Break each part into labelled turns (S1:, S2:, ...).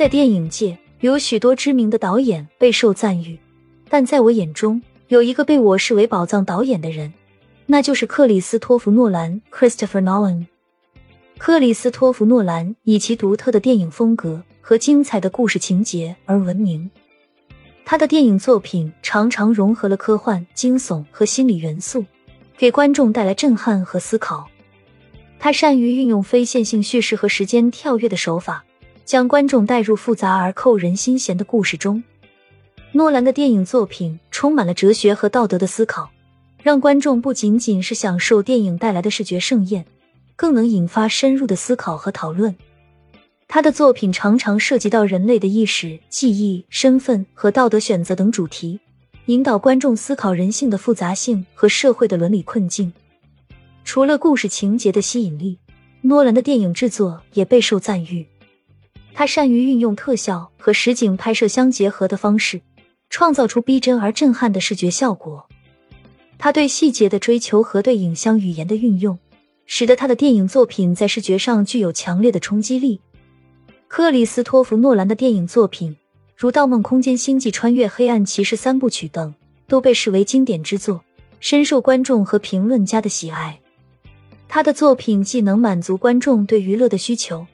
S1: 在电影界有许多知名的导演备受赞誉，但在我眼中，有一个被我视为宝藏导演的人，那就是克里斯托弗·诺兰 （Christopher Nolan）。克里斯托弗·诺兰以其独特的电影风格和精彩的故事情节而闻名。他的电影作品常常融合了科幻、惊悚和心理元素，给观众带来震撼和思考。他善于运用非线性叙事和时间跳跃的手法，将观众带入复杂而扣人心弦的故事中。诺兰的电影作品充满了哲学和道德的思考，让观众不仅仅是享受电影带来的视觉盛宴。更能引发深入的思考和讨论。他的作品常常涉及到人类的意识、记忆、身份和道德选择等主题，引导观众思考人性的复杂性和社会的伦理困境。除了故事情节的吸引力，诺兰的电影制作也备受赞誉。他善于运用特效和实景拍摄相结合的方式，创造出逼真而震撼的视觉效果。他对细节的追求和对影像语言的运用。使得他的电影作品在视觉上具有强烈的冲击力。克里斯托弗·诺兰的电影作品，如《盗梦空间》《星际穿越》《黑暗骑士》三部曲等，都被视为经典之作，深受观众和评论家的喜爱。他的作品既能满足观众对娱乐的需求，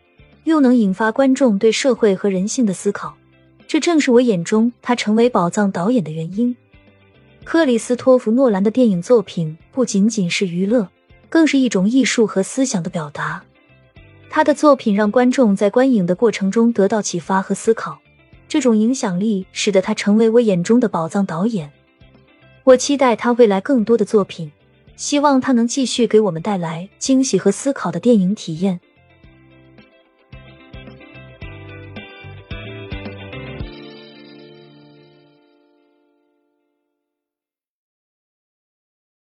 S1: 又能引发观众对社会和人性的思考，这正是我眼中他成为宝藏导演的原因。克里斯托弗·诺兰的电影作品不仅仅是娱乐。更是一种艺术和思想的表达。他的作品让观众在观影的过程中得到启发和思考，这种影响力使得他成为我眼中的宝藏导演。我期待他未来更多的作品，希望他能继续给我们带来惊喜和思考的电影体验。